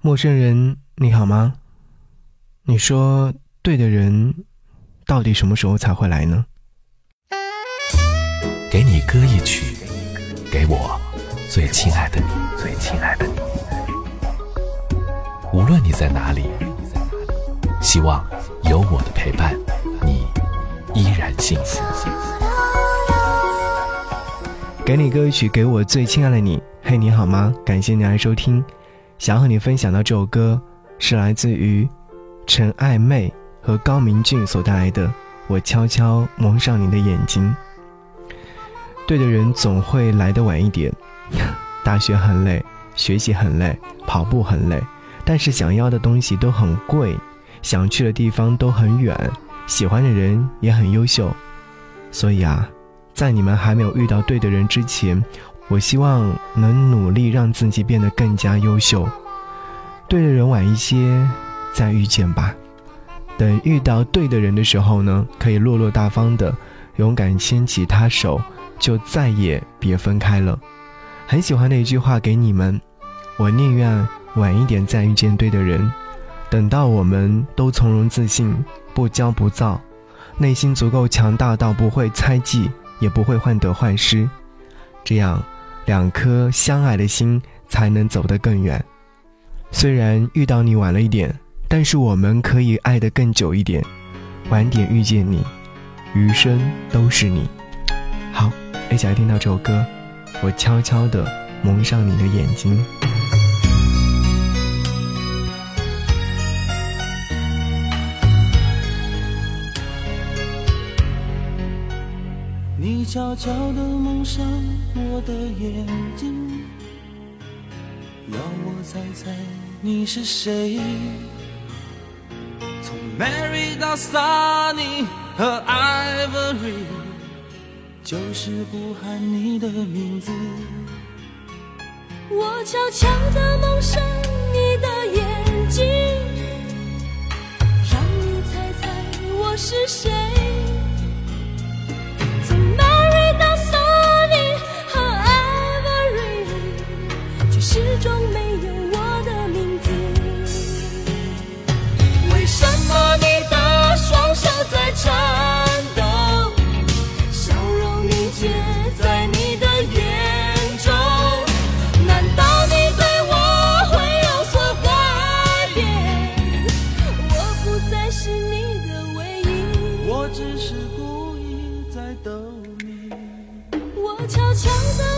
陌生人，你好吗？你说对的人，到底什么时候才会来呢？给你歌一曲，给我最亲爱的你，最亲爱的你。无论你在哪里，希望有我的陪伴，你依然幸福。给你歌一曲，给我最亲爱的你。嘿，你好吗？感谢你来收听。想和你分享的这首歌，是来自于陈爱妹和高明俊所带来的《我悄悄蒙上你的眼睛》。对的人总会来的晚一点。大学很累，学习很累，跑步很累，但是想要的东西都很贵，想去的地方都很远，喜欢的人也很优秀。所以啊，在你们还没有遇到对的人之前。我希望能努力让自己变得更加优秀，对的人晚一些再遇见吧。等遇到对的人的时候呢，可以落落大方的勇敢牵起他手，就再也别分开了。很喜欢的一句话给你们：我宁愿晚一点再遇见对的人，等到我们都从容自信，不骄不躁，内心足够强大到不会猜忌，也不会患得患失，这样。两颗相爱的心才能走得更远。虽然遇到你晚了一点，但是我们可以爱得更久一点。晚点遇见你，余生都是你。好，一起来听到这首歌，我悄悄地蒙上你的眼睛。你悄悄地蒙上我的眼睛，要我猜猜你是谁？从 Mary 到 Sunny 和 Ivory，就是不喊你的名字。我悄悄地蒙上你的眼睛，让你猜猜我是谁。悄悄的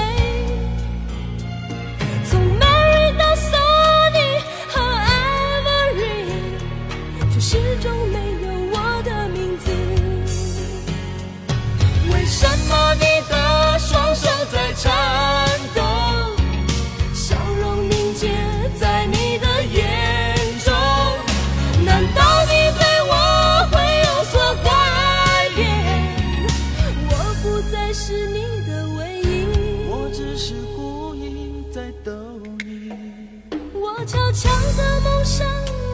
悄悄蒙上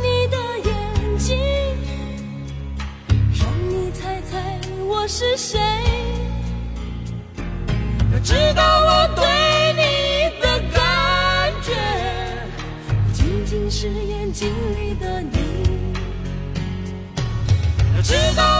你的眼睛，让你猜猜我是谁。要知道我对你的感觉，不仅仅是眼睛里的你。要知道。